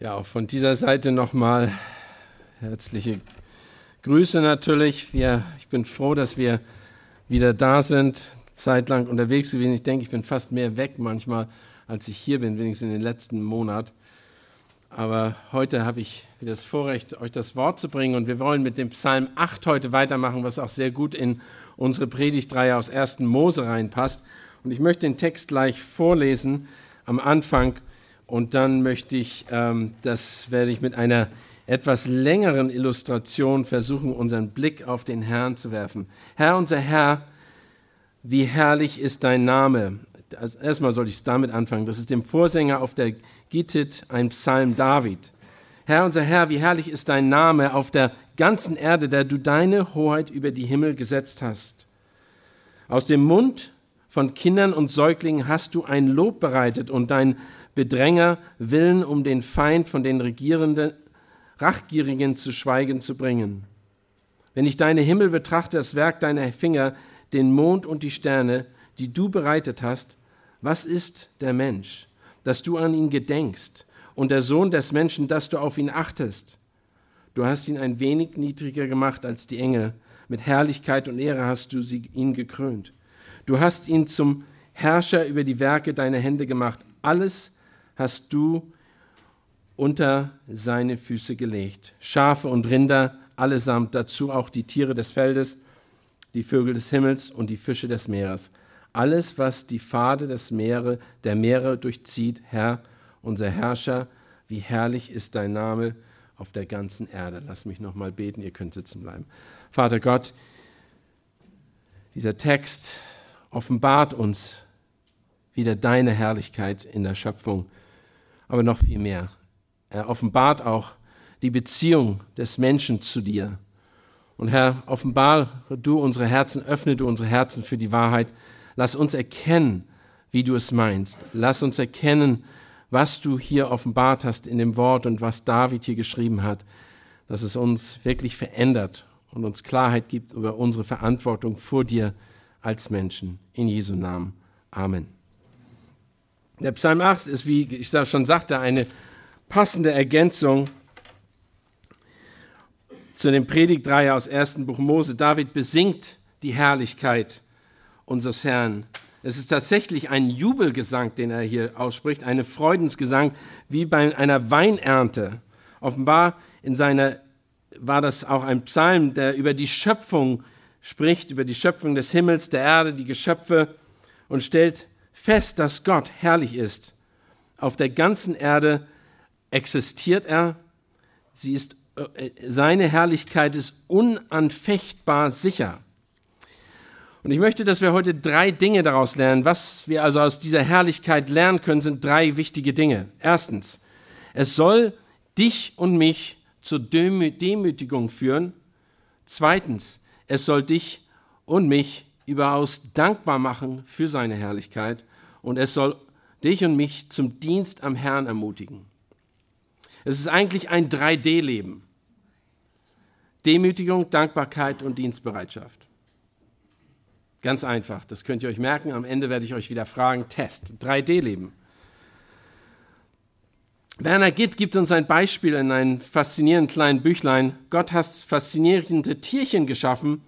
Ja, auch von dieser Seite nochmal herzliche Grüße natürlich. Wir, ich bin froh, dass wir wieder da sind, zeitlang unterwegs gewesen. Ich denke, ich bin fast mehr weg manchmal, als ich hier bin, wenigstens in den letzten Monat. Aber heute habe ich das Vorrecht, euch das Wort zu bringen. Und wir wollen mit dem Psalm 8 heute weitermachen, was auch sehr gut in unsere Predigtreihe aus 1. Mose reinpasst. Und ich möchte den Text gleich vorlesen am Anfang. Und dann möchte ich, ähm, das werde ich mit einer etwas längeren Illustration versuchen, unseren Blick auf den Herrn zu werfen. Herr, unser Herr, wie herrlich ist dein Name. Erstmal soll ich es damit anfangen. Das ist dem Vorsänger auf der Gittit ein Psalm David. Herr, unser Herr, wie herrlich ist dein Name auf der ganzen Erde, der du deine Hoheit über die Himmel gesetzt hast. Aus dem Mund von Kindern und Säuglingen hast du ein Lob bereitet und dein Bedränger Willen, um den Feind von den Regierenden, Rachgierigen zu schweigen zu bringen. Wenn ich deine Himmel betrachte, das Werk deiner Finger, den Mond und die Sterne, die du bereitet hast, was ist der Mensch, dass du an ihn gedenkst, und der Sohn des Menschen, dass du auf ihn achtest? Du hast ihn ein wenig niedriger gemacht als die Engel, mit Herrlichkeit und Ehre hast du sie, ihn gekrönt. Du hast ihn zum Herrscher über die Werke deiner Hände gemacht. Alles hast du unter seine Füße gelegt. Schafe und Rinder allesamt, dazu auch die Tiere des Feldes, die Vögel des Himmels und die Fische des Meeres. Alles, was die Pfade des Meere, der Meere durchzieht, Herr, unser Herrscher, wie herrlich ist dein Name auf der ganzen Erde. Lass mich noch mal beten, ihr könnt sitzen bleiben. Vater Gott, dieser Text offenbart uns wieder deine Herrlichkeit in der Schöpfung, aber noch viel mehr. Er offenbart auch die Beziehung des Menschen zu dir. Und Herr, offenbar du unsere Herzen, öffne du unsere Herzen für die Wahrheit. Lass uns erkennen, wie du es meinst. Lass uns erkennen, was du hier offenbart hast in dem Wort und was David hier geschrieben hat, dass es uns wirklich verändert und uns Klarheit gibt über unsere Verantwortung vor dir als Menschen. In Jesu Namen. Amen. Der Psalm 8 ist, wie ich schon sagte, eine passende Ergänzung zu dem Predigtreihe aus 1. Buch Mose. David besingt die Herrlichkeit unseres Herrn. Es ist tatsächlich ein Jubelgesang, den er hier ausspricht, eine Freudensgesang wie bei einer Weinernte. Offenbar in seiner war das auch ein Psalm, der über die Schöpfung spricht, über die Schöpfung des Himmels, der Erde, die Geschöpfe und stellt fest, dass Gott herrlich ist. Auf der ganzen Erde existiert er. Sie ist, äh, seine Herrlichkeit ist unanfechtbar sicher. Und ich möchte, dass wir heute drei Dinge daraus lernen. Was wir also aus dieser Herrlichkeit lernen können, sind drei wichtige Dinge. Erstens, es soll dich und mich zur Demütigung führen. Zweitens, es soll dich und mich überaus dankbar machen für seine Herrlichkeit und es soll dich und mich zum Dienst am Herrn ermutigen. Es ist eigentlich ein 3D-Leben. Demütigung, Dankbarkeit und Dienstbereitschaft. Ganz einfach, das könnt ihr euch merken. Am Ende werde ich euch wieder fragen. Test, 3D-Leben. Werner Gitt gibt uns ein Beispiel in einem faszinierenden kleinen Büchlein. Gott hat faszinierende Tierchen geschaffen,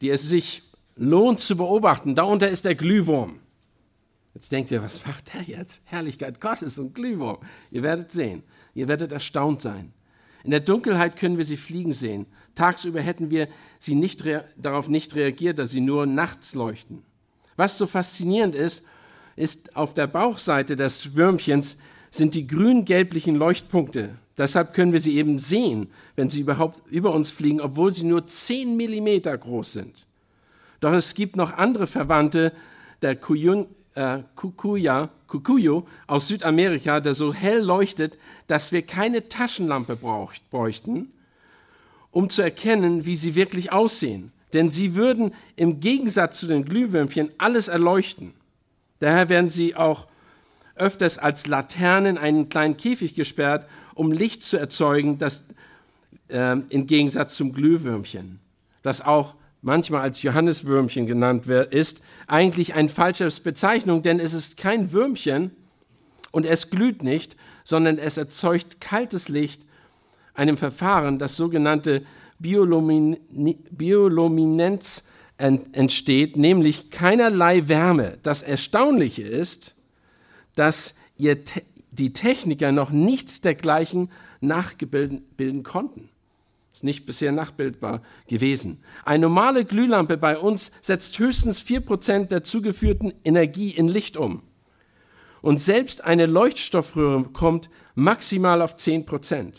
die es sich lohnt zu beobachten. Darunter ist der Glühwurm. Jetzt denkt ihr, was macht der jetzt? Herrlichkeit Gottes und Glühwurm. Ihr werdet sehen. Ihr werdet erstaunt sein. In der Dunkelheit können wir sie fliegen sehen. Tagsüber hätten wir sie nicht darauf nicht reagiert, dass sie nur nachts leuchten. Was so faszinierend ist, ist auf der Bauchseite des Würmchens sind die grün-gelblichen Leuchtpunkte. Deshalb können wir sie eben sehen, wenn sie überhaupt über uns fliegen, obwohl sie nur 10 Millimeter groß sind. Doch es gibt noch andere Verwandte der Kuyun, äh, Kukuya, Kukuyo aus Südamerika, der so hell leuchtet, dass wir keine Taschenlampe braucht, bräuchten, um zu erkennen, wie sie wirklich aussehen. Denn sie würden im Gegensatz zu den Glühwürmchen alles erleuchten. Daher werden sie auch öfters als Laternen in einen kleinen Käfig gesperrt, um Licht zu erzeugen, das äh, im Gegensatz zum Glühwürmchen, das auch manchmal als Johanneswürmchen genannt wird, ist eigentlich eine falsche Bezeichnung, denn es ist kein Würmchen und es glüht nicht, sondern es erzeugt kaltes Licht, einem Verfahren, das sogenannte Biolumin Bioluminenz entsteht, nämlich keinerlei Wärme. Das Erstaunliche ist, dass ihr die Techniker noch nichts dergleichen nachbilden konnten. Ist nicht bisher nachbildbar gewesen. Eine normale Glühlampe bei uns setzt höchstens 4% der zugeführten Energie in Licht um. Und selbst eine Leuchtstoffröhre kommt maximal auf 10%.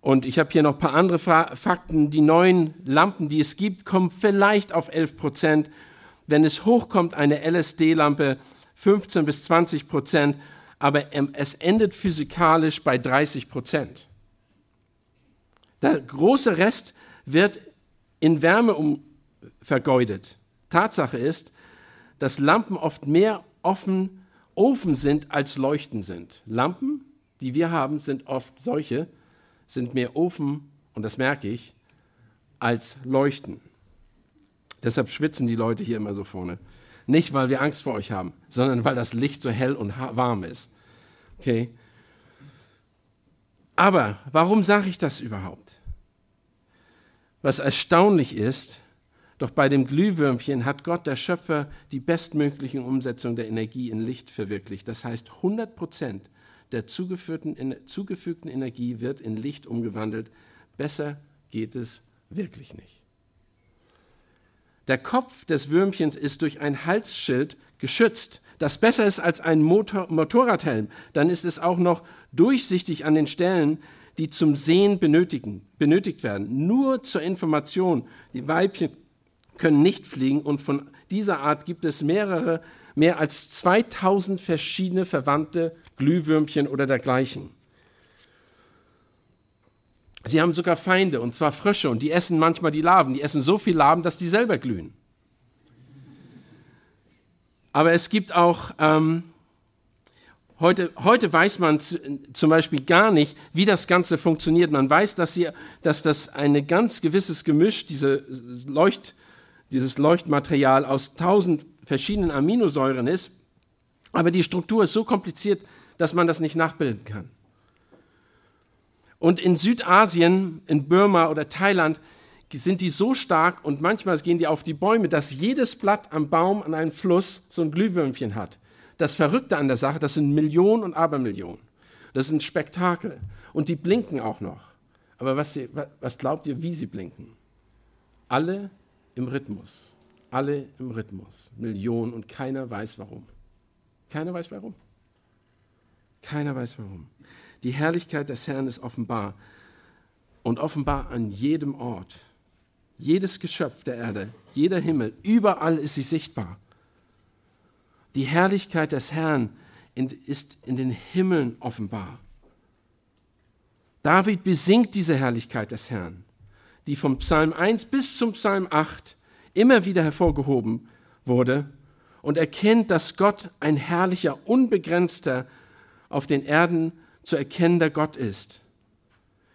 Und ich habe hier noch ein paar andere Fakten. Die neuen Lampen, die es gibt, kommen vielleicht auf 11 Prozent. Wenn es hochkommt, eine LSD-Lampe 15 bis 20 Prozent. Aber es endet physikalisch bei 30 Prozent. Der große Rest wird in Wärme um vergeudet. Tatsache ist, dass Lampen oft mehr offen, offen sind als leuchten sind. Lampen, die wir haben, sind oft solche, sind mehr Ofen, und das merke ich, als Leuchten. Deshalb schwitzen die Leute hier immer so vorne. Nicht, weil wir Angst vor euch haben, sondern weil das Licht so hell und warm ist. Okay? Aber warum sage ich das überhaupt? Was erstaunlich ist, doch bei dem Glühwürmchen hat Gott, der Schöpfer, die bestmögliche Umsetzung der Energie in Licht verwirklicht. Das heißt, 100 Prozent der zugefügten Energie wird in Licht umgewandelt. Besser geht es wirklich nicht. Der Kopf des Würmchens ist durch ein Halsschild geschützt, das besser ist als ein Motor Motorradhelm. Dann ist es auch noch durchsichtig an den Stellen, die zum Sehen benötigen, benötigt werden. Nur zur Information, die Weibchen können nicht fliegen und von dieser Art gibt es mehrere mehr als 2000 verschiedene verwandte Glühwürmchen oder dergleichen. Sie haben sogar Feinde, und zwar Frösche, und die essen manchmal die Larven. Die essen so viel Larven, dass die selber glühen. Aber es gibt auch, ähm, heute, heute weiß man zum Beispiel gar nicht, wie das Ganze funktioniert. Man weiß, dass, sie, dass das ein ganz gewisses Gemisch, diese Leucht, dieses Leuchtmaterial aus tausend verschiedenen Aminosäuren ist. Aber die Struktur ist so kompliziert, dass man das nicht nachbilden kann. Und in Südasien, in Burma oder Thailand, sind die so stark und manchmal gehen die auf die Bäume, dass jedes Blatt am Baum an einem Fluss so ein Glühwürmchen hat. Das Verrückte an der Sache, das sind Millionen und Abermillionen. Das ist ein Spektakel. Und die blinken auch noch. Aber was, was glaubt ihr, wie sie blinken? Alle im Rhythmus. Alle im Rhythmus. Millionen und keiner weiß warum. Keiner weiß warum. Keiner weiß warum. Die Herrlichkeit des Herrn ist offenbar und offenbar an jedem Ort. Jedes Geschöpf der Erde, jeder Himmel, überall ist sie sichtbar. Die Herrlichkeit des Herrn ist in den Himmeln offenbar. David besingt diese Herrlichkeit des Herrn, die vom Psalm 1 bis zum Psalm 8 immer wieder hervorgehoben wurde und erkennt, dass Gott ein herrlicher, unbegrenzter, auf den Erden zu erkennender Gott ist.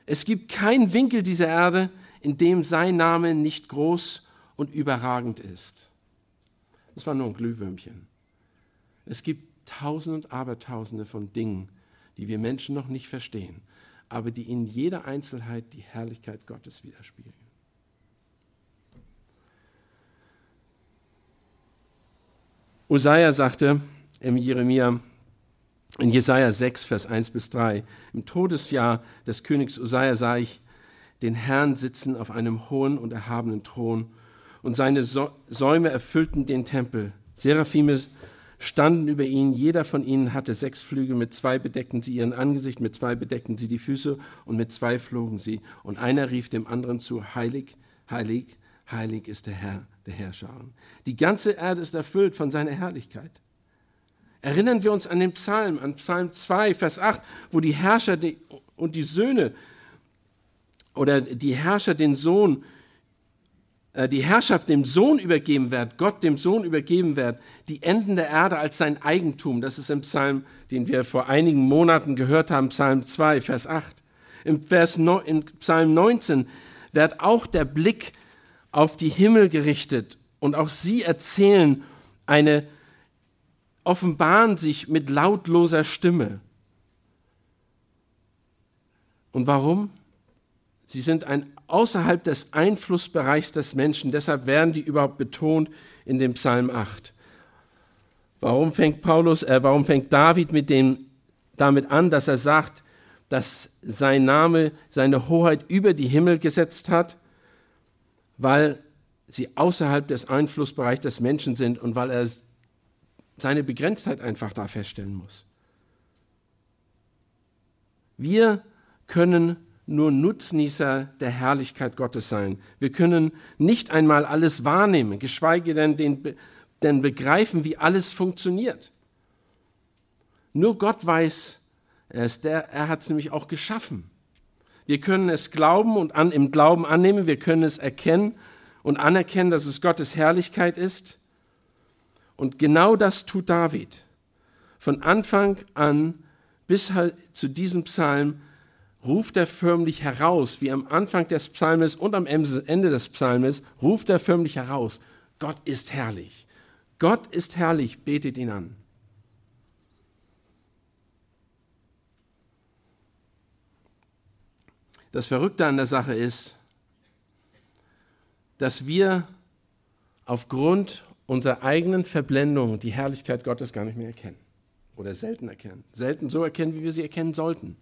Es gibt keinen Winkel dieser Erde, in dem sein Name nicht groß und überragend ist. Das war nur ein Glühwürmchen. Es gibt Tausende und Abertausende von Dingen, die wir Menschen noch nicht verstehen, aber die in jeder Einzelheit die Herrlichkeit Gottes widerspiegeln. Usaja sagte im Jeremia, in Jesaja 6, Vers 1 bis 3, im Todesjahr des Königs Usaja sah ich den Herrn sitzen auf einem hohen und erhabenen Thron und seine Säume erfüllten den Tempel. Seraphime standen über ihn, jeder von ihnen hatte sechs Flügel, mit zwei bedeckten sie ihren Angesicht, mit zwei bedeckten sie die Füße und mit zwei flogen sie. Und einer rief dem anderen zu, heilig, heilig, heilig ist der Herr der Herrscher. Die ganze Erde ist erfüllt von seiner Herrlichkeit. Erinnern wir uns an den Psalm, an Psalm 2, Vers 8, wo die Herrscher und die Söhne oder die Herrscher den Sohn, äh, die Herrschaft dem Sohn übergeben wird, Gott dem Sohn übergeben wird, die Enden der Erde als sein Eigentum. Das ist im Psalm, den wir vor einigen Monaten gehört haben, Psalm 2, Vers 8. Im, Vers, im Psalm 19 wird auch der Blick auf die Himmel gerichtet und auch sie erzählen eine, offenbaren sich mit lautloser Stimme. Und warum? Sie sind ein außerhalb des Einflussbereichs des Menschen, deshalb werden die überhaupt betont in dem Psalm 8. Warum fängt Paulus, äh, warum fängt David mit dem, damit an, dass er sagt, dass sein Name seine Hoheit über die Himmel gesetzt hat? Weil sie außerhalb des Einflussbereichs des Menschen sind und weil er seine Begrenztheit einfach da feststellen muss. Wir können nur Nutznießer der Herrlichkeit Gottes sein. Wir können nicht einmal alles wahrnehmen, geschweige denn, den, denn begreifen, wie alles funktioniert. Nur Gott weiß, er, er hat es nämlich auch geschaffen. Wir können es glauben und an, im Glauben annehmen, wir können es erkennen und anerkennen, dass es Gottes Herrlichkeit ist. Und genau das tut David. Von Anfang an bis halt zu diesem Psalm ruft er förmlich heraus, wie am Anfang des Psalmes und am Ende des Psalmes, ruft er förmlich heraus, Gott ist herrlich. Gott ist herrlich, betet ihn an. Das Verrückte an der Sache ist, dass wir aufgrund unserer eigenen Verblendung die Herrlichkeit Gottes gar nicht mehr erkennen oder selten erkennen. Selten so erkennen, wie wir sie erkennen sollten.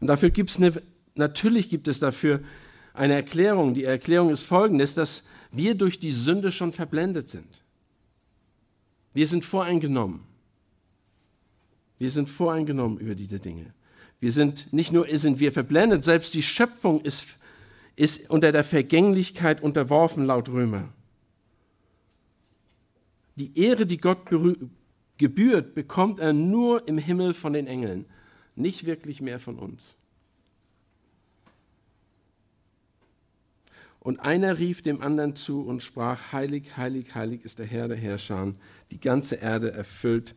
Und dafür gibt es eine, natürlich gibt es dafür eine Erklärung. Die Erklärung ist folgendes, dass wir durch die Sünde schon verblendet sind. Wir sind voreingenommen. Wir sind voreingenommen über diese Dinge. Wir sind, nicht nur sind wir verblendet, selbst die Schöpfung ist, ist unter der Vergänglichkeit unterworfen, laut Römer. Die Ehre, die Gott gebührt, bekommt er nur im Himmel von den Engeln nicht wirklich mehr von uns. Und einer rief dem anderen zu und sprach, heilig, heilig, heilig ist der Herr der Herrscher, die ganze Erde erfüllt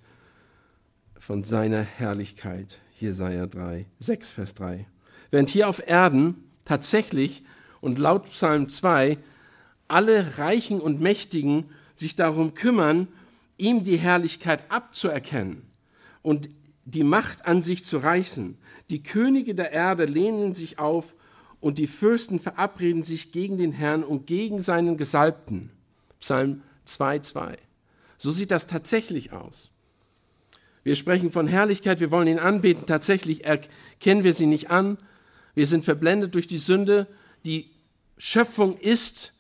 von seiner Herrlichkeit. Jesaja 3, 6, Vers 3. Während hier auf Erden tatsächlich und laut Psalm 2 alle Reichen und Mächtigen sich darum kümmern, ihm die Herrlichkeit abzuerkennen und die Macht an sich zu reißen. Die Könige der Erde lehnen sich auf und die Fürsten verabreden sich gegen den Herrn und gegen seinen Gesalbten. Psalm 2,2. So sieht das tatsächlich aus. Wir sprechen von Herrlichkeit, wir wollen ihn anbeten. Tatsächlich erkennen wir sie nicht an. Wir sind verblendet durch die Sünde. Die Schöpfung ist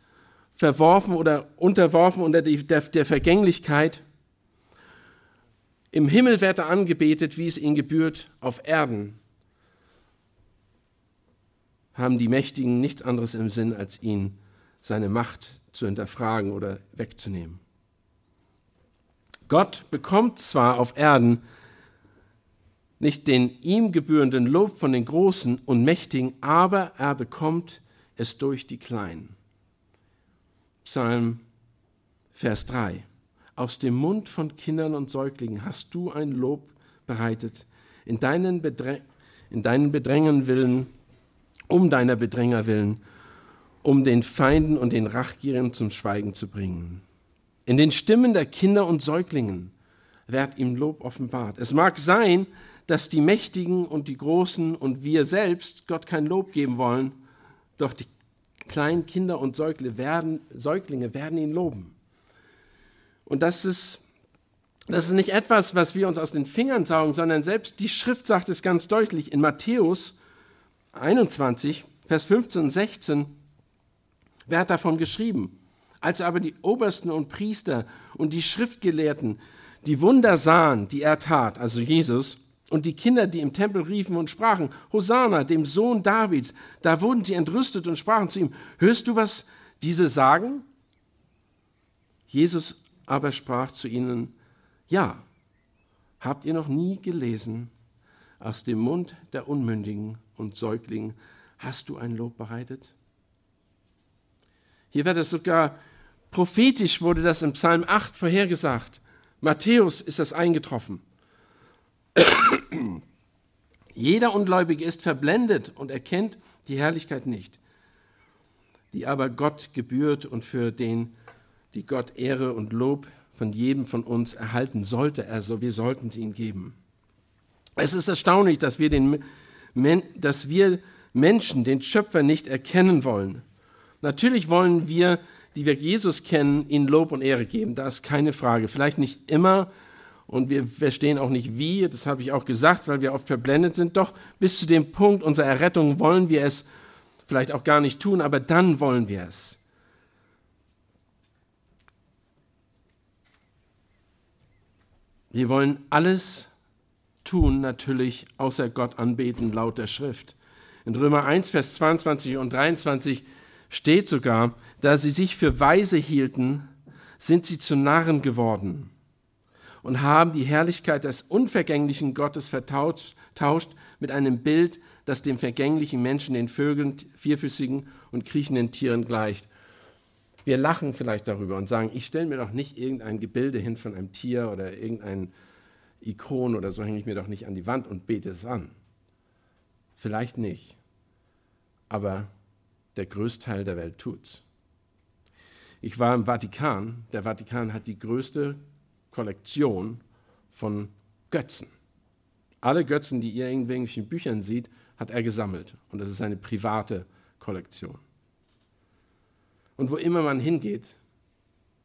verworfen oder unterworfen unter der, der Vergänglichkeit. Im Himmel wird er angebetet, wie es ihm gebührt, auf Erden haben die Mächtigen nichts anderes im Sinn, als ihn seine Macht zu hinterfragen oder wegzunehmen. Gott bekommt zwar auf Erden nicht den ihm gebührenden Lob von den Großen und Mächtigen, aber er bekommt es durch die Kleinen. Psalm Vers 3. Aus dem Mund von Kindern und Säuglingen hast du ein Lob bereitet. In deinen, Bedräng in deinen Bedrängen willen, um deiner Bedränger willen, um den Feinden und den Rachgierigen zum Schweigen zu bringen. In den Stimmen der Kinder und Säuglingen wird ihm Lob offenbart. Es mag sein, dass die Mächtigen und die Großen und wir selbst Gott kein Lob geben wollen, doch die kleinen Kinder und Säuglinge werden, Säuglinge werden ihn loben. Und das ist, das ist nicht etwas, was wir uns aus den Fingern saugen, sondern selbst die Schrift sagt es ganz deutlich. In Matthäus 21, Vers 15 und 16 wird davon geschrieben. Als aber die Obersten und Priester und die Schriftgelehrten die Wunder sahen, die er tat, also Jesus, und die Kinder, die im Tempel riefen und sprachen, Hosanna, dem Sohn Davids, da wurden sie entrüstet und sprachen zu ihm, hörst du, was diese sagen? Jesus aber sprach zu ihnen, ja, habt ihr noch nie gelesen, aus dem Mund der Unmündigen und Säuglingen hast du ein Lob bereitet? Hier wird es sogar prophetisch, wurde das im Psalm 8 vorhergesagt. Matthäus ist das eingetroffen. Jeder Ungläubige ist verblendet und erkennt die Herrlichkeit nicht, die aber Gott gebührt und für den die Gott Ehre und Lob von jedem von uns erhalten sollte er so, wir sollten sie ihm geben. Es ist erstaunlich, dass wir, den, dass wir Menschen den Schöpfer nicht erkennen wollen. Natürlich wollen wir, die wir Jesus kennen, ihn Lob und Ehre geben. Da ist keine Frage. Vielleicht nicht immer und wir verstehen auch nicht wie, das habe ich auch gesagt, weil wir oft verblendet sind. Doch bis zu dem Punkt unserer Errettung wollen wir es vielleicht auch gar nicht tun, aber dann wollen wir es. Wir wollen alles tun, natürlich, außer Gott anbeten, laut der Schrift. In Römer 1, Vers 22 und 23 steht sogar, da sie sich für weise hielten, sind sie zu Narren geworden und haben die Herrlichkeit des unvergänglichen Gottes vertauscht mit einem Bild, das dem vergänglichen Menschen, den Vögeln, vierfüßigen und kriechenden Tieren gleicht. Wir lachen vielleicht darüber und sagen, ich stelle mir doch nicht irgendein Gebilde hin von einem Tier oder irgendein Ikon oder so hänge ich mir doch nicht an die Wand und bete es an. Vielleicht nicht, aber der Größteil der Welt tut's. Ich war im Vatikan. Der Vatikan hat die größte Kollektion von Götzen. Alle Götzen, die ihr in irgendwelchen Büchern seht, hat er gesammelt. Und das ist eine private Kollektion. Und wo immer man hingeht,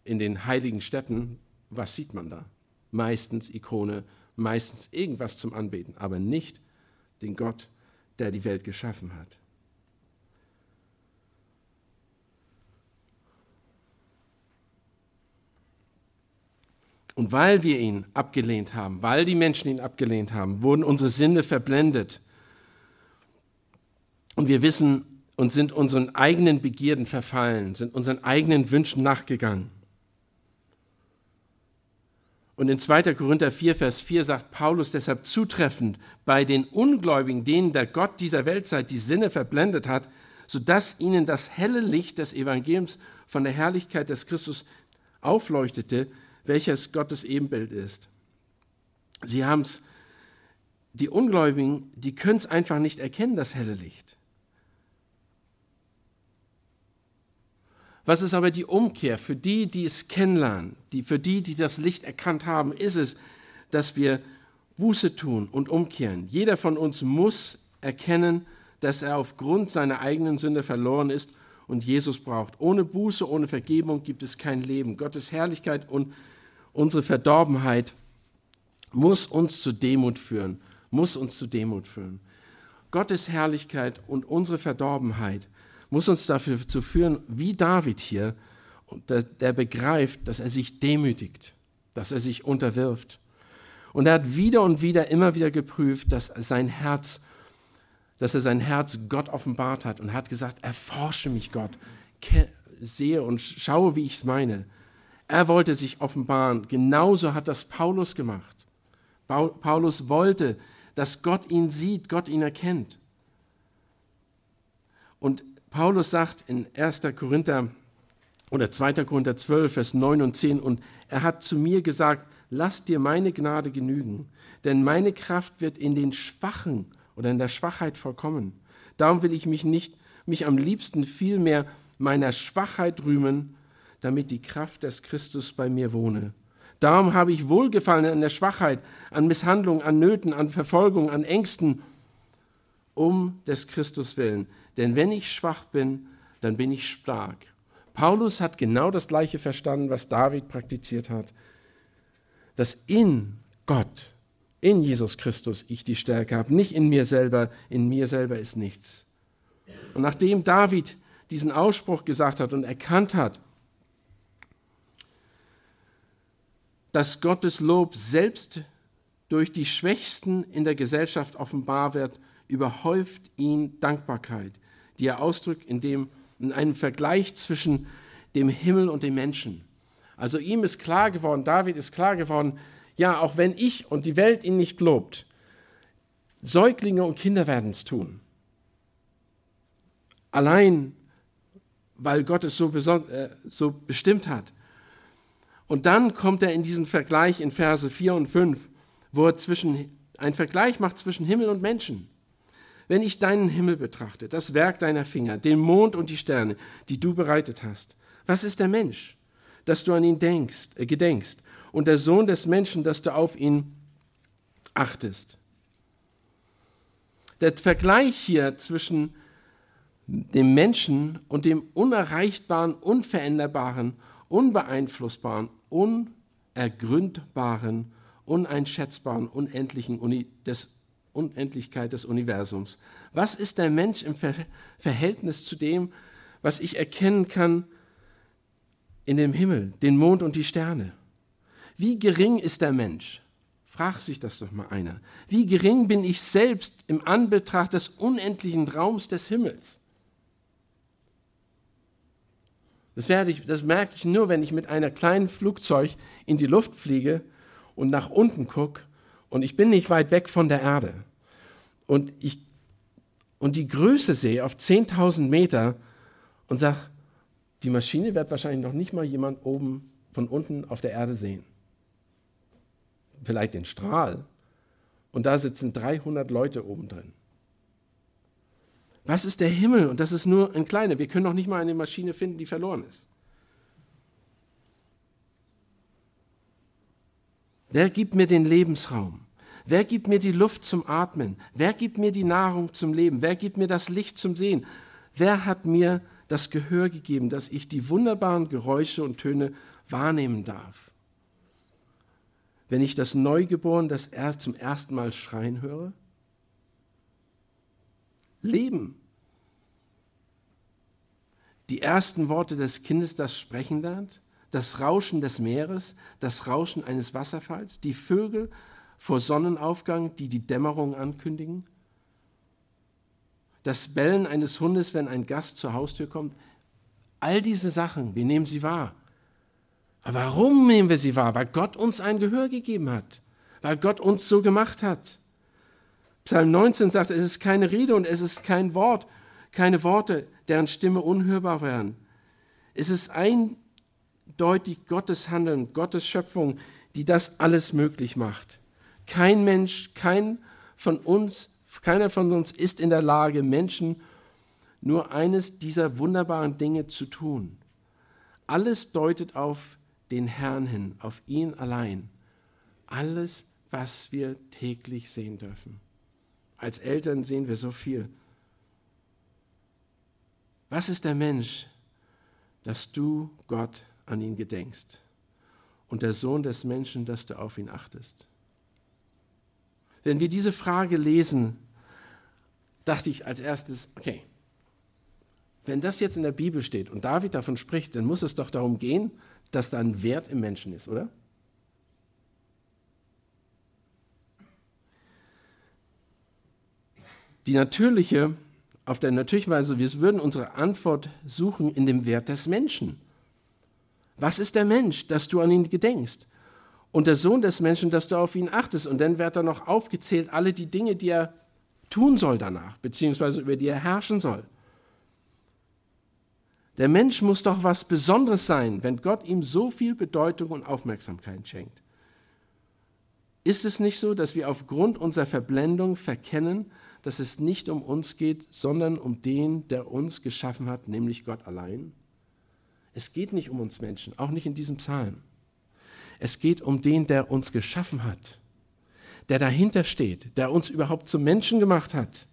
in den heiligen Städten, was sieht man da? Meistens Ikone, meistens irgendwas zum Anbeten, aber nicht den Gott, der die Welt geschaffen hat. Und weil wir ihn abgelehnt haben, weil die Menschen ihn abgelehnt haben, wurden unsere Sinne verblendet. Und wir wissen, und sind unseren eigenen Begierden verfallen, sind unseren eigenen Wünschen nachgegangen. Und in 2. Korinther 4, Vers 4 sagt Paulus deshalb zutreffend, bei den Ungläubigen, denen der Gott dieser Weltzeit die Sinne verblendet hat, sodass ihnen das helle Licht des Evangeliums von der Herrlichkeit des Christus aufleuchtete, welches Gottes Ebenbild ist. Sie haben es, die Ungläubigen, die können es einfach nicht erkennen, das helle Licht. Was ist aber die Umkehr? Für die, die es kennenlernen, die, für die, die das Licht erkannt haben, ist es, dass wir Buße tun und umkehren. Jeder von uns muss erkennen, dass er aufgrund seiner eigenen Sünde verloren ist und Jesus braucht. Ohne Buße, ohne Vergebung gibt es kein Leben. Gottes Herrlichkeit und unsere Verdorbenheit muss uns zu Demut führen, muss uns zu Demut führen. Gottes Herrlichkeit und unsere Verdorbenheit muss uns dafür zu führen, wie David hier, der, der begreift, dass er sich demütigt, dass er sich unterwirft. Und er hat wieder und wieder, immer wieder geprüft, dass sein Herz, dass er sein Herz Gott offenbart hat und hat gesagt, erforsche mich Gott, sehe und schaue, wie ich es meine. Er wollte sich offenbaren. Genauso hat das Paulus gemacht. Paulus wollte, dass Gott ihn sieht, Gott ihn erkennt. Und Paulus sagt in 1. Korinther oder 2. Korinther 12, Vers 9 und 10, und er hat zu mir gesagt, lass dir meine Gnade genügen, denn meine Kraft wird in den Schwachen oder in der Schwachheit vollkommen. Darum will ich mich nicht, mich am liebsten vielmehr meiner Schwachheit rühmen, damit die Kraft des Christus bei mir wohne. Darum habe ich Wohlgefallen an der Schwachheit, an Misshandlung, an Nöten, an Verfolgung, an Ängsten, um des Christus willen. Denn wenn ich schwach bin, dann bin ich stark. Paulus hat genau das Gleiche verstanden, was David praktiziert hat. Dass in Gott, in Jesus Christus, ich die Stärke habe, nicht in mir selber. In mir selber ist nichts. Und nachdem David diesen Ausspruch gesagt hat und erkannt hat, dass Gottes Lob selbst durch die Schwächsten in der Gesellschaft offenbar wird, überhäuft ihn Dankbarkeit die er ausdrückt in, dem, in einem Vergleich zwischen dem Himmel und dem Menschen. Also ihm ist klar geworden, David ist klar geworden, ja, auch wenn ich und die Welt ihn nicht lobt, Säuglinge und Kinder werden es tun. Allein, weil Gott es so, äh, so bestimmt hat. Und dann kommt er in diesen Vergleich in Verse 4 und 5, wo er zwischen, einen Vergleich macht zwischen Himmel und Menschen. Wenn ich deinen Himmel betrachte, das Werk deiner Finger, den Mond und die Sterne, die du bereitet hast, was ist der Mensch, dass du an ihn denkst, äh, gedenkst und der Sohn des Menschen, dass du auf ihn achtest. Der Vergleich hier zwischen dem Menschen und dem unerreichbaren, unveränderbaren, unbeeinflussbaren, unergründbaren, uneinschätzbaren, unendlichen Uni des Unendlichkeit des Universums. Was ist der Mensch im Ver Verhältnis zu dem, was ich erkennen kann in dem Himmel, den Mond und die Sterne? Wie gering ist der Mensch? Frag sich das doch mal einer. Wie gering bin ich selbst im Anbetracht des unendlichen Raums des Himmels? Das, werde ich, das merke ich nur, wenn ich mit einem kleinen Flugzeug in die Luft fliege und nach unten gucke und ich bin nicht weit weg von der Erde und, ich, und die Größe sehe auf 10.000 Meter und sage, die Maschine wird wahrscheinlich noch nicht mal jemand oben von unten auf der Erde sehen. Vielleicht den Strahl. Und da sitzen 300 Leute oben drin. Was ist der Himmel? Und das ist nur ein kleiner. Wir können noch nicht mal eine Maschine finden, die verloren ist. Wer gibt mir den Lebensraum? Wer gibt mir die Luft zum Atmen? Wer gibt mir die Nahrung zum Leben? Wer gibt mir das Licht zum Sehen? Wer hat mir das Gehör gegeben, dass ich die wunderbaren Geräusche und Töne wahrnehmen darf? Wenn ich das Neugeboren das erst zum ersten Mal schreien höre? Leben. Die ersten Worte des Kindes, das sprechen lernt, das Rauschen des Meeres, das Rauschen eines Wasserfalls, die Vögel vor Sonnenaufgang, die die Dämmerung ankündigen, das Bellen eines Hundes, wenn ein Gast zur Haustür kommt, all diese Sachen, wir nehmen sie wahr. Aber warum nehmen wir sie wahr? Weil Gott uns ein Gehör gegeben hat, weil Gott uns so gemacht hat. Psalm 19 sagt, es ist keine Rede und es ist kein Wort, keine Worte, deren Stimme unhörbar wären. Es ist eindeutig Gottes Handeln, Gottes Schöpfung, die das alles möglich macht. Kein Mensch, kein von uns, keiner von uns ist in der Lage, Menschen nur eines dieser wunderbaren Dinge zu tun. Alles deutet auf den Herrn hin, auf ihn allein. Alles, was wir täglich sehen dürfen. Als Eltern sehen wir so viel. Was ist der Mensch, dass du, Gott, an ihn gedenkst? Und der Sohn des Menschen, dass du auf ihn achtest? Wenn wir diese Frage lesen, dachte ich als erstes, okay, wenn das jetzt in der Bibel steht und David davon spricht, dann muss es doch darum gehen, dass da ein Wert im Menschen ist, oder? Die natürliche, auf der natürliche Weise, wir würden unsere Antwort suchen in dem Wert des Menschen. Was ist der Mensch, dass du an ihn gedenkst? Und der Sohn des Menschen, dass du auf ihn achtest. Und dann wird da noch aufgezählt, alle die Dinge, die er tun soll danach, beziehungsweise über die er herrschen soll. Der Mensch muss doch was Besonderes sein, wenn Gott ihm so viel Bedeutung und Aufmerksamkeit schenkt. Ist es nicht so, dass wir aufgrund unserer Verblendung verkennen, dass es nicht um uns geht, sondern um den, der uns geschaffen hat, nämlich Gott allein? Es geht nicht um uns Menschen, auch nicht in diesem Psalm. Es geht um den, der uns geschaffen hat, der dahinter steht, der uns überhaupt zum Menschen gemacht hat.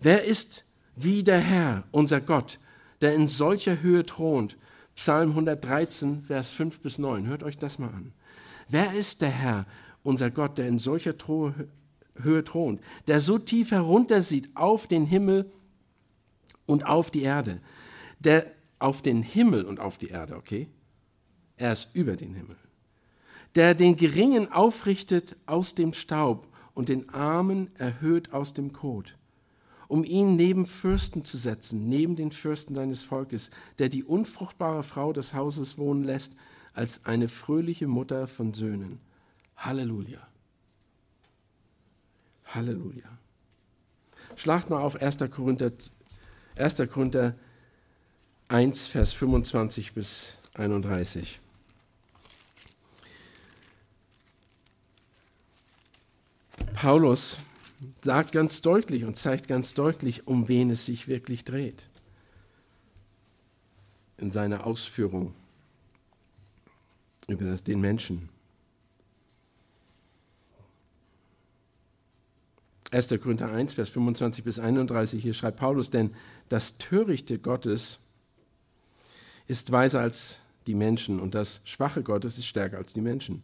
Wer ist wie der Herr, unser Gott, der in solcher Höhe thront? Psalm 113, Vers 5 bis 9. Hört euch das mal an. Wer ist der Herr, unser Gott, der in solcher Höhe Höhe thront, der so tief heruntersieht auf den Himmel und auf die Erde, der auf den Himmel und auf die Erde, okay? Er ist über den Himmel. Der den Geringen aufrichtet aus dem Staub und den Armen erhöht aus dem Kot, um ihn neben Fürsten zu setzen, neben den Fürsten seines Volkes, der die unfruchtbare Frau des Hauses wohnen lässt, als eine fröhliche Mutter von Söhnen. Halleluja. Halleluja. Schlagt mal auf 1. Korinther, 1. Korinther 1, Vers 25 bis 31. Paulus sagt ganz deutlich und zeigt ganz deutlich, um wen es sich wirklich dreht in seiner Ausführung. über den Menschen. 1. Korinther 1, Vers 25 bis 31, hier schreibt Paulus, denn das Törichte Gottes ist weiser als die Menschen und das Schwache Gottes ist stärker als die Menschen.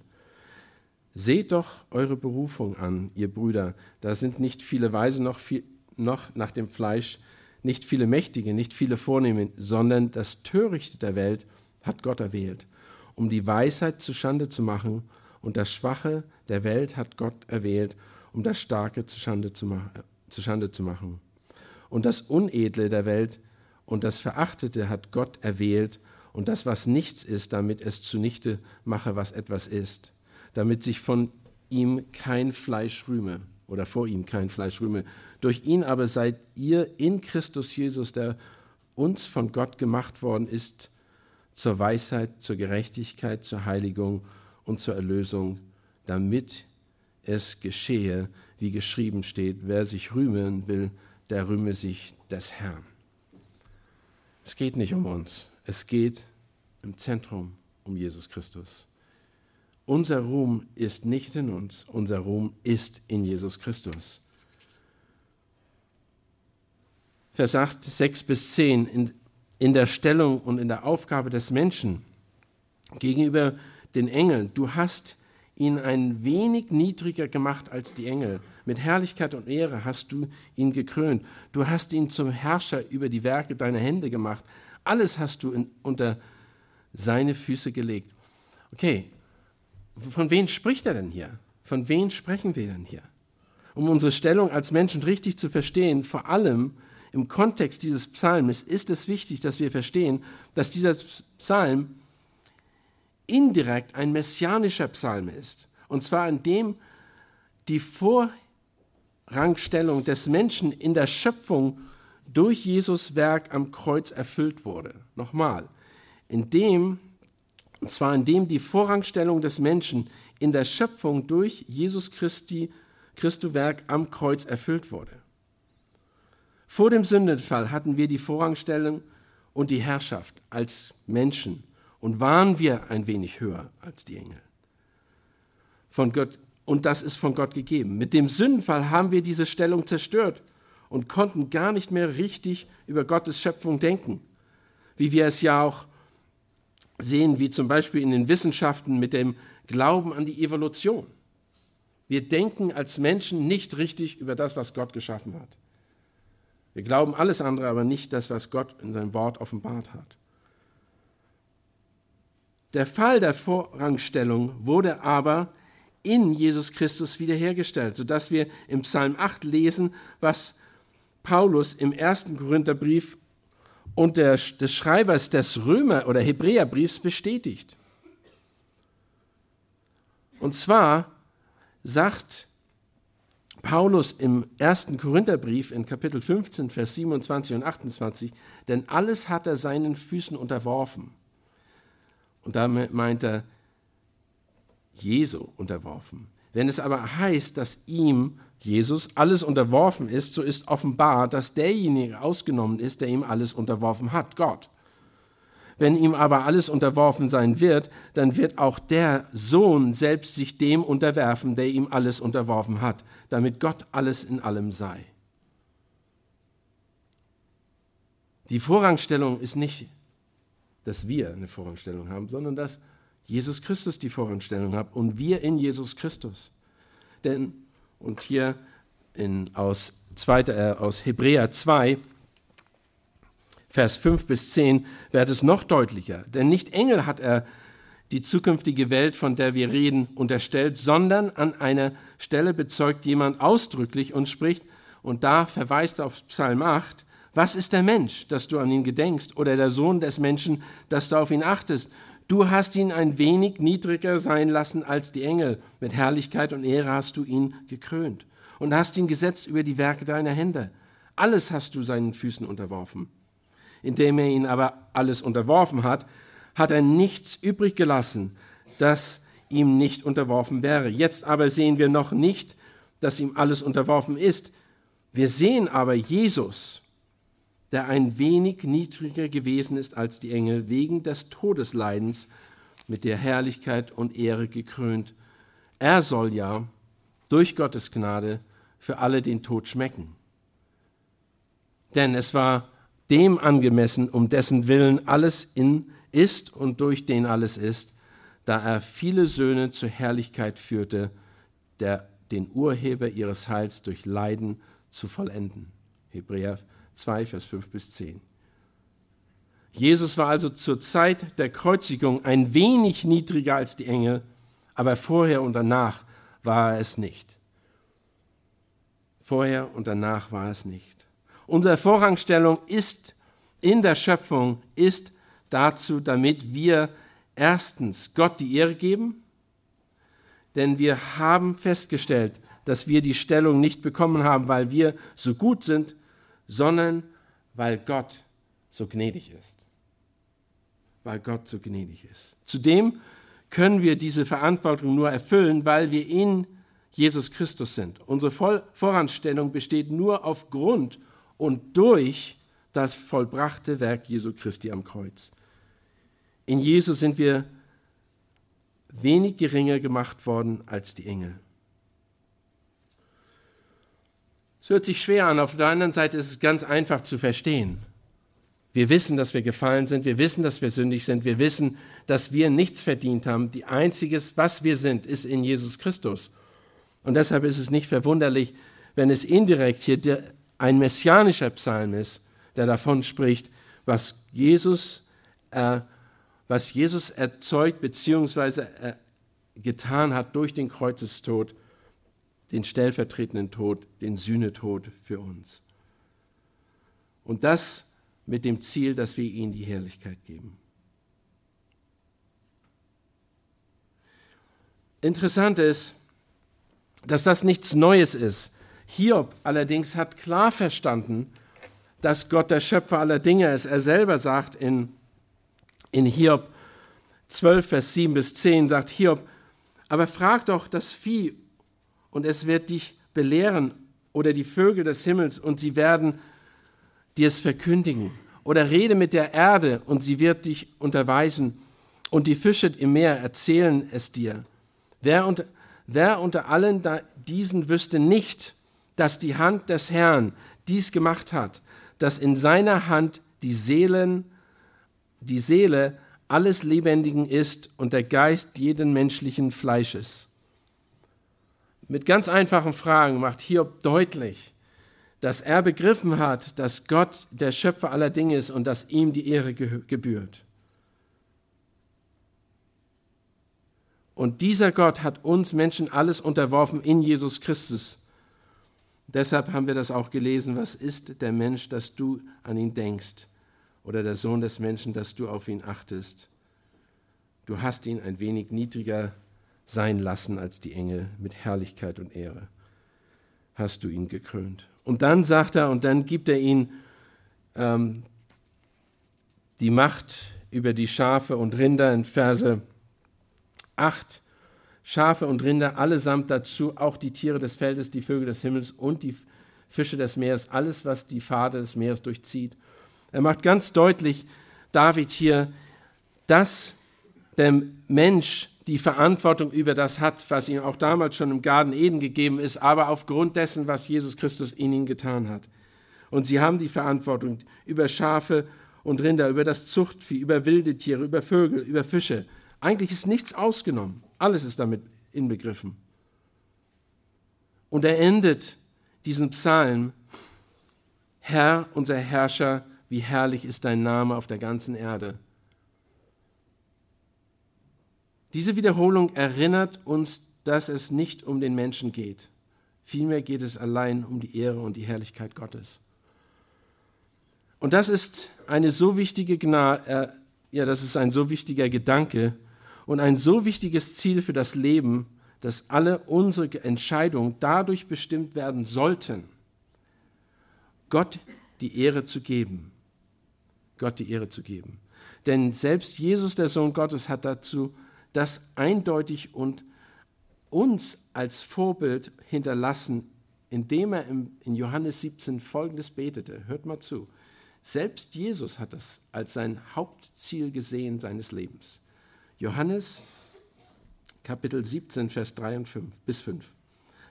Seht doch eure Berufung an, ihr Brüder. Da sind nicht viele Weise noch, viel, noch nach dem Fleisch, nicht viele Mächtige, nicht viele Vornehme, sondern das Törichte der Welt hat Gott erwählt, um die Weisheit zuschande zu machen, und das Schwache der Welt hat Gott erwählt, um das Starke zuschande zu, ma zuschande zu machen. Und das Unedle der Welt und das Verachtete hat Gott erwählt, und das, was nichts ist, damit es zunichte mache, was etwas ist damit sich von ihm kein Fleisch rühme oder vor ihm kein Fleisch rühme. Durch ihn aber seid ihr in Christus Jesus, der uns von Gott gemacht worden ist, zur Weisheit, zur Gerechtigkeit, zur Heiligung und zur Erlösung, damit es geschehe, wie geschrieben steht, wer sich rühmen will, der rühme sich des Herrn. Es geht nicht um uns, es geht im Zentrum um Jesus Christus. Unser Ruhm ist nicht in uns, unser Ruhm ist in Jesus Christus. Vers 8, 6 bis 10, in, in der Stellung und in der Aufgabe des Menschen gegenüber den Engeln. Du hast ihn ein wenig niedriger gemacht als die Engel. Mit Herrlichkeit und Ehre hast du ihn gekrönt. Du hast ihn zum Herrscher über die Werke deiner Hände gemacht. Alles hast du in, unter seine Füße gelegt. Okay, von wem spricht er denn hier? Von wem sprechen wir denn hier? Um unsere Stellung als Menschen richtig zu verstehen, vor allem im Kontext dieses Psalms, ist es wichtig, dass wir verstehen, dass dieser Psalm indirekt ein messianischer Psalm ist. Und zwar in dem die Vorrangstellung des Menschen in der Schöpfung durch Jesus Werk am Kreuz erfüllt wurde. Nochmal, in dem und zwar indem die Vorrangstellung des Menschen in der Schöpfung durch Jesus Christi, Christu Werk am Kreuz erfüllt wurde. Vor dem Sündenfall hatten wir die Vorrangstellung und die Herrschaft als Menschen und waren wir ein wenig höher als die Engel. Von Gott, und das ist von Gott gegeben. Mit dem Sündenfall haben wir diese Stellung zerstört und konnten gar nicht mehr richtig über Gottes Schöpfung denken, wie wir es ja auch sehen, wie zum Beispiel in den Wissenschaften mit dem Glauben an die Evolution. Wir denken als Menschen nicht richtig über das, was Gott geschaffen hat. Wir glauben alles andere, aber nicht das, was Gott in seinem Wort offenbart hat. Der Fall der Vorrangstellung wurde aber in Jesus Christus wiederhergestellt, sodass wir im Psalm 8 lesen, was Paulus im ersten Korintherbrief und der, des Schreibers des Römer- oder Hebräerbriefs bestätigt. Und zwar sagt Paulus im ersten Korintherbrief in Kapitel 15, Vers 27 und 28, denn alles hat er seinen Füßen unterworfen. Und damit meint er Jesu unterworfen. Wenn es aber heißt, dass ihm Jesus alles unterworfen ist, so ist offenbar, dass derjenige ausgenommen ist, der ihm alles unterworfen hat, Gott. Wenn ihm aber alles unterworfen sein wird, dann wird auch der Sohn selbst sich dem unterwerfen, der ihm alles unterworfen hat, damit Gott alles in allem sei. Die Vorrangstellung ist nicht, dass wir eine Vorrangstellung haben, sondern dass Jesus Christus die Vorrangstellung hat und wir in Jesus Christus. Denn und hier in, aus, zweite, äh, aus Hebräer 2, Vers 5 bis 10, wird es noch deutlicher. Denn nicht Engel hat er die zukünftige Welt, von der wir reden, unterstellt, sondern an einer Stelle bezeugt jemand ausdrücklich und spricht, und da verweist auf Psalm 8, was ist der Mensch, dass du an ihn gedenkst, oder der Sohn des Menschen, dass du auf ihn achtest? Du hast ihn ein wenig niedriger sein lassen als die Engel. Mit Herrlichkeit und Ehre hast du ihn gekrönt und hast ihn gesetzt über die Werke deiner Hände. Alles hast du seinen Füßen unterworfen. Indem er ihn aber alles unterworfen hat, hat er nichts übrig gelassen, das ihm nicht unterworfen wäre. Jetzt aber sehen wir noch nicht, dass ihm alles unterworfen ist. Wir sehen aber Jesus, der ein wenig niedriger gewesen ist als die Engel wegen des Todesleidens, mit der Herrlichkeit und Ehre gekrönt. Er soll ja durch Gottes Gnade für alle den Tod schmecken. Denn es war dem angemessen, um dessen Willen alles in ist und durch den alles ist, da er viele Söhne zur Herrlichkeit führte, der den Urheber ihres Heils durch Leiden zu vollenden. Hebräer 2, Vers 5 bis 10. Jesus war also zur Zeit der Kreuzigung ein wenig niedriger als die Engel, aber vorher und danach war er es nicht. Vorher und danach war es nicht. Unsere Vorrangstellung ist in der Schöpfung ist dazu, damit wir erstens Gott die Ehre geben, denn wir haben festgestellt, dass wir die Stellung nicht bekommen haben, weil wir so gut sind, sondern weil Gott so gnädig ist. Weil Gott so gnädig ist. Zudem können wir diese Verantwortung nur erfüllen, weil wir in Jesus Christus sind. Unsere Voranstellung besteht nur aufgrund und durch das vollbrachte Werk Jesu Christi am Kreuz. In Jesus sind wir wenig geringer gemacht worden als die Engel. Es hört sich schwer an, auf der anderen Seite ist es ganz einfach zu verstehen. Wir wissen, dass wir gefallen sind, wir wissen, dass wir sündig sind, wir wissen, dass wir nichts verdient haben. Die einziges, was wir sind, ist in Jesus Christus. Und deshalb ist es nicht verwunderlich, wenn es indirekt hier ein messianischer Psalm ist, der davon spricht, was Jesus, äh, was Jesus erzeugt bzw. Äh, getan hat durch den Kreuzestod, den stellvertretenden Tod, den Sühnetod für uns. Und das mit dem Ziel, dass wir ihm die Herrlichkeit geben. Interessant ist, dass das nichts Neues ist. Hiob allerdings hat klar verstanden, dass Gott der Schöpfer aller Dinge ist. Er selber sagt in, in Hiob 12, Vers 7 bis 10, sagt Hiob, aber frag doch das Vieh und es wird dich belehren oder die Vögel des Himmels und sie werden dir es verkündigen. Oder rede mit der Erde und sie wird dich unterweisen und die Fische im Meer erzählen es dir. Wer unter, wer unter allen diesen wüsste nicht, dass die Hand des Herrn dies gemacht hat, dass in seiner Hand die Seelen, die Seele alles Lebendigen ist und der Geist jeden menschlichen Fleisches. Mit ganz einfachen Fragen macht Hiob deutlich, dass er begriffen hat, dass Gott der Schöpfer aller Dinge ist und dass ihm die Ehre gebührt. Und dieser Gott hat uns Menschen alles unterworfen in Jesus Christus. Deshalb haben wir das auch gelesen, was ist der Mensch, dass du an ihn denkst, oder der Sohn des Menschen, dass du auf ihn achtest. Du hast ihn ein wenig niedriger sein lassen als die Engel mit Herrlichkeit und Ehre. Hast du ihn gekrönt. Und dann sagt er, und dann gibt er ihm ähm, die Macht über die Schafe und Rinder in Verse 8. Schafe und Rinder allesamt dazu, auch die Tiere des Feldes, die Vögel des Himmels und die Fische des Meeres, alles, was die Pfade des Meeres durchzieht. Er macht ganz deutlich, David hier, dass der Mensch die Verantwortung über das hat, was ihm auch damals schon im Garten Eden gegeben ist, aber aufgrund dessen, was Jesus Christus in ihn getan hat. Und sie haben die Verantwortung über Schafe und Rinder, über das Zuchtvieh, über wilde Tiere, über Vögel, über Fische. Eigentlich ist nichts ausgenommen. Alles ist damit inbegriffen. Und er endet diesen Psalm, Herr, unser Herrscher, wie herrlich ist dein Name auf der ganzen Erde. Diese Wiederholung erinnert uns, dass es nicht um den Menschen geht. Vielmehr geht es allein um die Ehre und die Herrlichkeit Gottes. Und das ist eine so wichtige Gnade, äh, ja, das ist ein so wichtiger Gedanke, und ein so wichtiges Ziel für das Leben, dass alle unsere Entscheidungen dadurch bestimmt werden sollten, Gott die Ehre zu geben. Gott die Ehre zu geben. Denn selbst Jesus, der Sohn Gottes, hat dazu das eindeutig und uns als Vorbild hinterlassen, indem er in Johannes 17 Folgendes betete. Hört mal zu. Selbst Jesus hat das als sein Hauptziel gesehen seines Lebens. Johannes Kapitel 17, Vers 3 und 5 bis 5.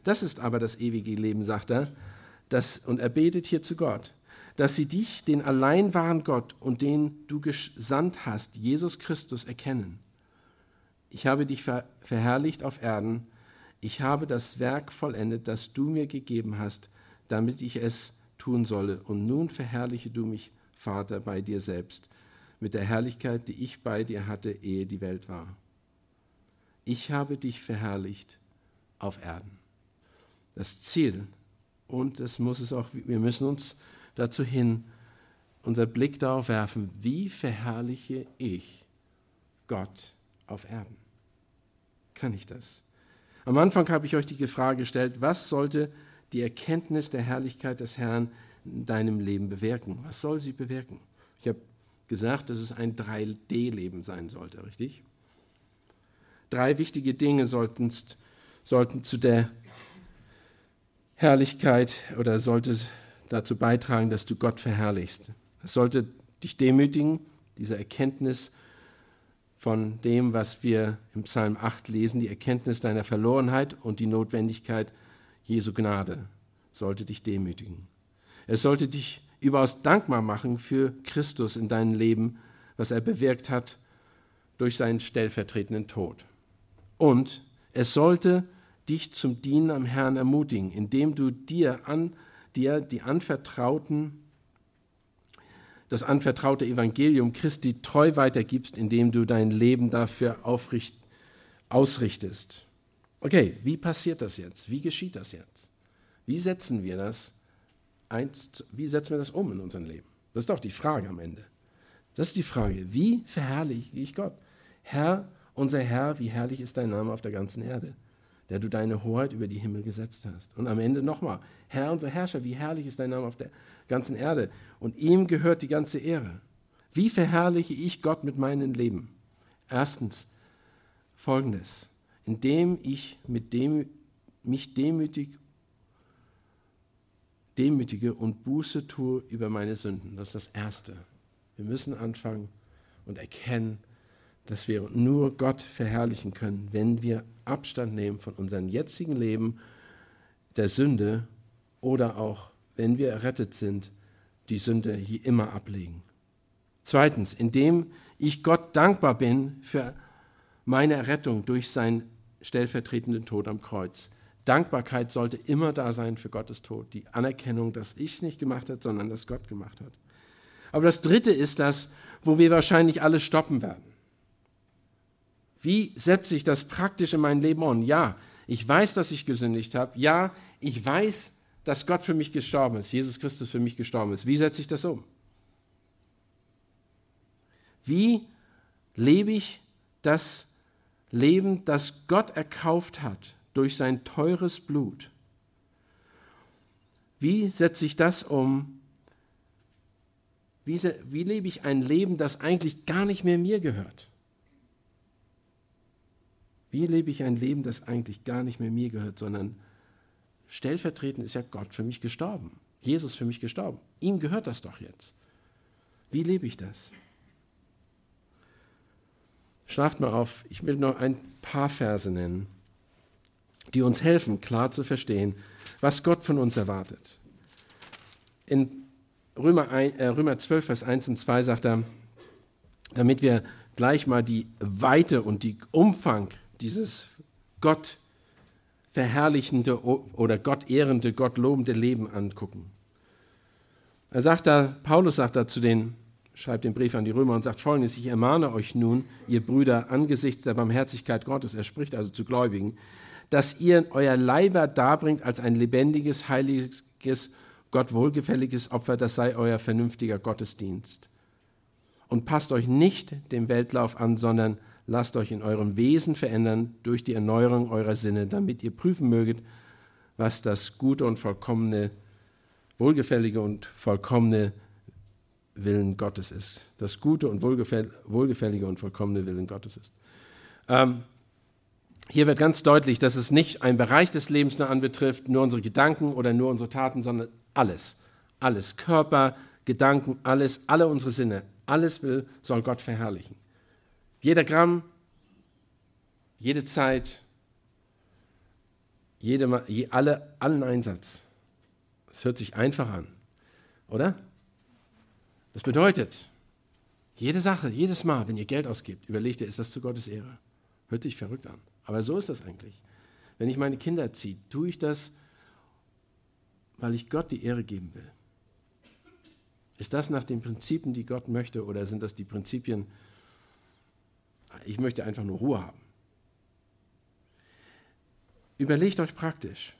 Das ist aber das ewige Leben, sagt er, das, und er betet hier zu Gott, dass sie dich, den allein wahren Gott und den du gesandt hast, Jesus Christus, erkennen. Ich habe dich ver verherrlicht auf Erden, ich habe das Werk vollendet, das du mir gegeben hast, damit ich es tun solle, und nun verherrliche du mich, Vater, bei dir selbst, mit der Herrlichkeit, die ich bei dir hatte, ehe die Welt war. Ich habe dich verherrlicht auf Erden. Das Ziel, und das muss es auch, wir müssen uns dazu hin, unser Blick darauf werfen, wie verherrliche ich Gott auf Erden? Kann ich das? Am Anfang habe ich euch die Frage gestellt, was sollte die Erkenntnis der Herrlichkeit des Herrn in deinem Leben bewirken? Was soll sie bewirken? Ich habe gesagt, dass es ein 3D-Leben sein sollte, richtig? Drei wichtige Dinge sollten, sollten zu der Herrlichkeit oder sollte dazu beitragen, dass du Gott verherrlichst. Es sollte dich demütigen, diese Erkenntnis von dem, was wir im Psalm 8 lesen, die Erkenntnis deiner Verlorenheit und die Notwendigkeit Jesu Gnade sollte dich demütigen. Es sollte dich überaus dankbar machen für Christus in deinem Leben, was er bewirkt hat durch seinen stellvertretenden Tod. Und es sollte dich zum Dienen am Herrn ermutigen, indem du dir an dir die anvertrauten das anvertraute Evangelium Christi treu weitergibst, indem du dein Leben dafür aufricht, ausrichtest. Okay, wie passiert das jetzt? Wie geschieht das jetzt? Wie setzen wir das eins, wie setzen wir das um in unserem Leben? Das ist doch die Frage am Ende. Das ist die Frage, wie verherrliche ich Gott? Herr, unser Herr, wie herrlich ist dein Name auf der ganzen Erde, der du deine Hoheit über die Himmel gesetzt hast. Und am Ende nochmal, Herr, unser Herrscher, wie herrlich ist dein Name auf der ganzen Erde. Und ihm gehört die ganze Ehre. Wie verherrliche ich Gott mit meinem Leben? Erstens, folgendes, indem ich mit dem, mich demütig, demütige und Buße tue über meine Sünden. Das ist das Erste. Wir müssen anfangen und erkennen, dass wir nur Gott verherrlichen können, wenn wir Abstand nehmen von unserem jetzigen Leben, der Sünde oder auch, wenn wir errettet sind, die Sünde hier immer ablegen. Zweitens, indem ich Gott dankbar bin für meine Errettung durch seinen stellvertretenden Tod am Kreuz. Dankbarkeit sollte immer da sein für Gottes Tod. Die Anerkennung, dass ich es nicht gemacht habe, sondern dass Gott gemacht hat. Aber das Dritte ist das, wo wir wahrscheinlich alle stoppen werden. Wie setze ich das praktisch in mein Leben um? Ja, ich weiß, dass ich gesündigt habe. Ja, ich weiß, dass Gott für mich gestorben ist, Jesus Christus für mich gestorben ist. Wie setze ich das um? Wie lebe ich das Leben, das Gott erkauft hat durch sein teures Blut? Wie setze ich das um? Wie, wie lebe ich ein Leben, das eigentlich gar nicht mehr mir gehört? Wie lebe ich ein Leben, das eigentlich gar nicht mehr mir gehört, sondern stellvertretend ist ja Gott für mich gestorben. Jesus für mich gestorben. Ihm gehört das doch jetzt. Wie lebe ich das? Schlagt mal auf, ich will noch ein paar Verse nennen, die uns helfen, klar zu verstehen, was Gott von uns erwartet. In Römer, 1, äh, Römer 12, Vers 1 und 2 sagt er, damit wir gleich mal die Weite und die Umfang dieses Gott verherrlichende oder Gott ehrende, Gott lobende Leben angucken. Er sagt da, Paulus sagt da zu den, schreibt den Brief an die Römer und sagt folgendes, ich ermahne euch nun, ihr Brüder, angesichts der Barmherzigkeit Gottes, er spricht also zu Gläubigen, dass ihr euer Leiber darbringt als ein lebendiges, heiliges, Gott wohlgefälliges Opfer, das sei euer vernünftiger Gottesdienst. Und passt euch nicht dem Weltlauf an, sondern lasst euch in eurem Wesen verändern durch die Erneuerung eurer Sinne, damit ihr prüfen möget, was das gute und vollkommene, wohlgefällige und vollkommene Willen Gottes ist. Das gute und wohlgefällige und vollkommene Willen Gottes ist. Ähm, hier wird ganz deutlich, dass es nicht ein Bereich des Lebens nur anbetrifft, nur unsere Gedanken oder nur unsere Taten, sondern alles. Alles. Körper, Gedanken, alles, alle unsere Sinne. Alles will, soll Gott verherrlichen. Jeder Gramm, jede Zeit, jede, alle, allen Einsatz. Es hört sich einfach an, oder? Das bedeutet, jede Sache, jedes Mal, wenn ihr Geld ausgibt, überlegt ihr, ist das zu Gottes Ehre? Hört sich verrückt an. Aber so ist das eigentlich. Wenn ich meine Kinder erziehe, tue ich das, weil ich Gott die Ehre geben will. Ist das nach den Prinzipien, die Gott möchte, oder sind das die Prinzipien, ich möchte einfach nur Ruhe haben? Überlegt euch praktisch.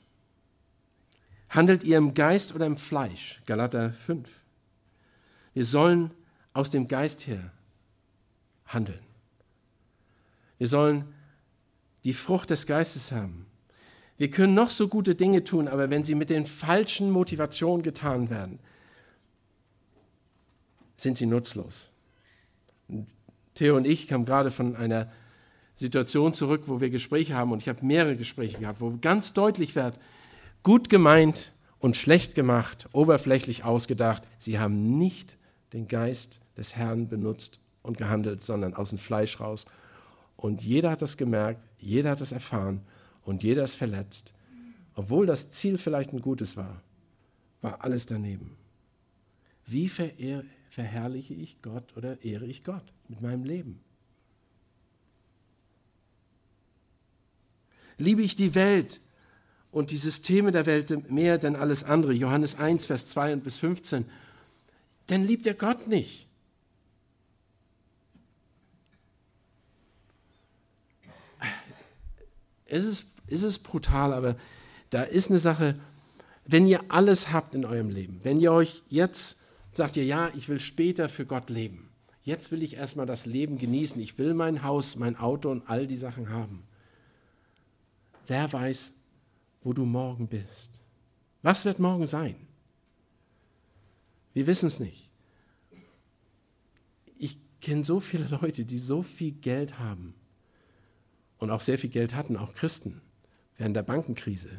Handelt ihr im Geist oder im Fleisch? Galater 5. Wir sollen aus dem Geist her handeln. Wir sollen die Frucht des Geistes haben. Wir können noch so gute Dinge tun, aber wenn sie mit den falschen Motivationen getan werden, sind sie nutzlos. Theo und ich kamen gerade von einer Situation zurück, wo wir Gespräche haben und ich habe mehrere Gespräche gehabt, wo ganz deutlich wird, gut gemeint und schlecht gemacht, oberflächlich ausgedacht, sie haben nicht den Geist des Herrn benutzt und gehandelt, sondern aus dem Fleisch raus. Und jeder hat das gemerkt, jeder hat das erfahren und jeder ist verletzt. Obwohl das Ziel vielleicht ein gutes war, war alles daneben. Wie verherrliche ich Gott oder ehre ich Gott mit meinem Leben? Liebe ich die Welt und die Systeme der Welt mehr denn alles andere? Johannes 1, Vers 2 bis 15 dann liebt er Gott nicht. Es ist, es brutal, aber da ist eine Sache, wenn ihr alles habt in eurem Leben, wenn ihr euch jetzt sagt, ihr, ja, ich will später für Gott leben, jetzt will ich erstmal das Leben genießen, ich will mein Haus, mein Auto und all die Sachen haben. Wer weiß, wo du morgen bist? Was wird morgen sein? Wir wissen es nicht. Ich kenne so viele Leute, die so viel Geld haben und auch sehr viel Geld hatten, auch Christen, während der Bankenkrise.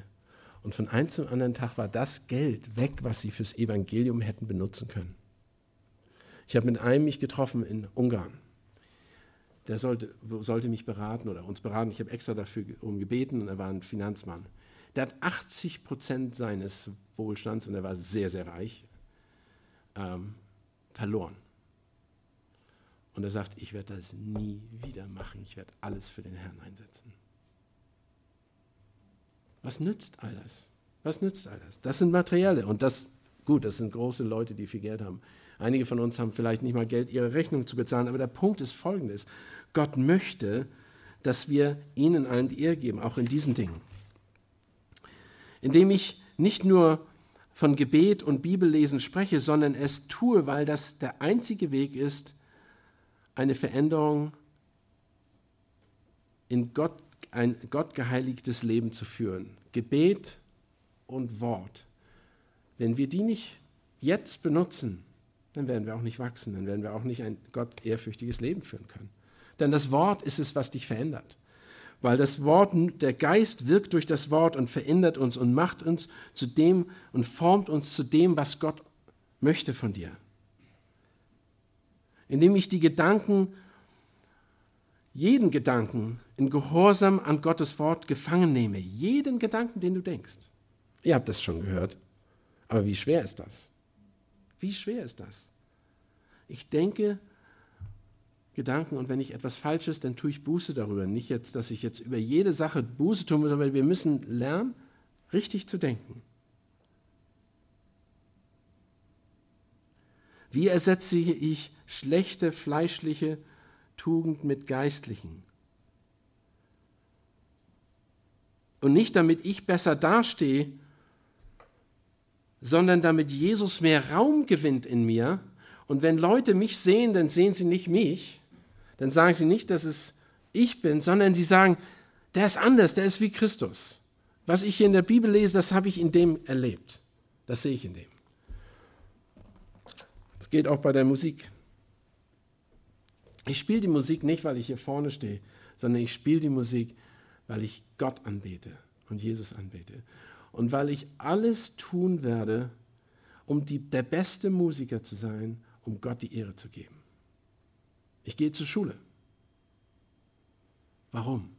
Und von einem zum anderen Tag war das Geld weg, was sie fürs Evangelium hätten benutzen können. Ich habe mit einem mich getroffen in Ungarn. Der sollte, sollte mich beraten oder uns beraten. Ich habe extra dafür um gebeten und er war ein Finanzmann. Der hat 80 Prozent seines Wohlstands, und er war sehr, sehr reich, ähm, verloren. Und er sagt, ich werde das nie wieder machen. Ich werde alles für den Herrn einsetzen. Was nützt all das? Was nützt all das? Das sind Materielle. Und das, gut, das sind große Leute, die viel Geld haben. Einige von uns haben vielleicht nicht mal Geld, ihre Rechnung zu bezahlen. Aber der Punkt ist folgendes. Gott möchte, dass wir ihnen allen die Ehre geben, auch in diesen Dingen. Indem ich nicht nur von Gebet und Bibellesen spreche, sondern es tue, weil das der einzige Weg ist, eine Veränderung in Gott, ein gottgeheiligtes Leben zu führen. Gebet und Wort. Wenn wir die nicht jetzt benutzen, dann werden wir auch nicht wachsen, dann werden wir auch nicht ein Gott ehrfürchtiges Leben führen können. Denn das Wort ist es, was dich verändert. Weil das Wort, der Geist wirkt durch das Wort und verändert uns und macht uns zu dem und formt uns zu dem, was Gott möchte von dir. Indem ich die Gedanken, jeden Gedanken in Gehorsam an Gottes Wort gefangen nehme. Jeden Gedanken, den du denkst. Ihr habt das schon gehört. Aber wie schwer ist das? Wie schwer ist das? Ich denke Gedanken und wenn ich etwas Falsches, dann tue ich Buße darüber. Nicht jetzt, dass ich jetzt über jede Sache Buße tun muss, aber wir müssen lernen, richtig zu denken. Wie ersetze ich schlechte fleischliche Tugend mit geistlichen? Und nicht damit ich besser dastehe, sondern damit Jesus mehr Raum gewinnt in mir. Und wenn Leute mich sehen, dann sehen sie nicht mich, dann sagen sie nicht, dass es ich bin, sondern sie sagen, der ist anders, der ist wie Christus. Was ich hier in der Bibel lese, das habe ich in dem erlebt. Das sehe ich in dem. Es geht auch bei der Musik. Ich spiele die Musik nicht, weil ich hier vorne stehe, sondern ich spiele die Musik, weil ich Gott anbete und Jesus anbete. Und weil ich alles tun werde, um die, der beste Musiker zu sein, um Gott die Ehre zu geben. Ich gehe zur Schule. Warum?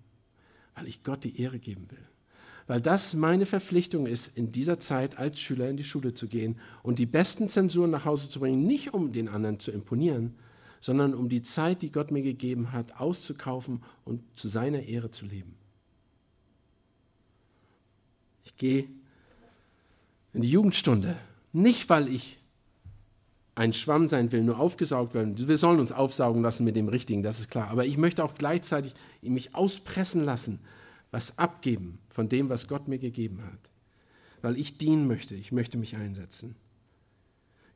weil ich Gott die Ehre geben will. Weil das meine Verpflichtung ist, in dieser Zeit als Schüler in die Schule zu gehen und die besten Zensuren nach Hause zu bringen, nicht um den anderen zu imponieren, sondern um die Zeit, die Gott mir gegeben hat, auszukaufen und zu seiner Ehre zu leben. Ich gehe in die Jugendstunde, nicht weil ich ein Schwamm sein will, nur aufgesaugt werden. Wir sollen uns aufsaugen lassen mit dem Richtigen, das ist klar. Aber ich möchte auch gleichzeitig mich auspressen lassen, was abgeben von dem, was Gott mir gegeben hat. Weil ich dienen möchte, ich möchte mich einsetzen.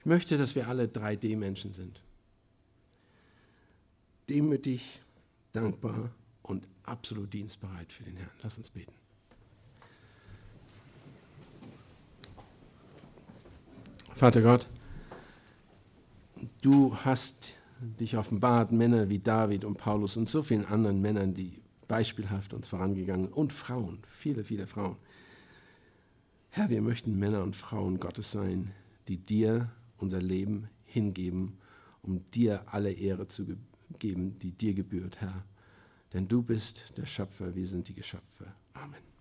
Ich möchte, dass wir alle 3D-Menschen sind. Demütig, dankbar und absolut dienstbereit für den Herrn. Lass uns beten. Vater Gott, du hast dich offenbart, Männer wie David und Paulus und so vielen anderen Männern, die beispielhaft uns vorangegangen und Frauen, viele, viele Frauen. Herr, wir möchten Männer und Frauen Gottes sein, die dir unser Leben hingeben, um dir alle Ehre zu geben, die dir gebührt, Herr. Denn du bist der Schöpfer, wir sind die Geschöpfe. Amen.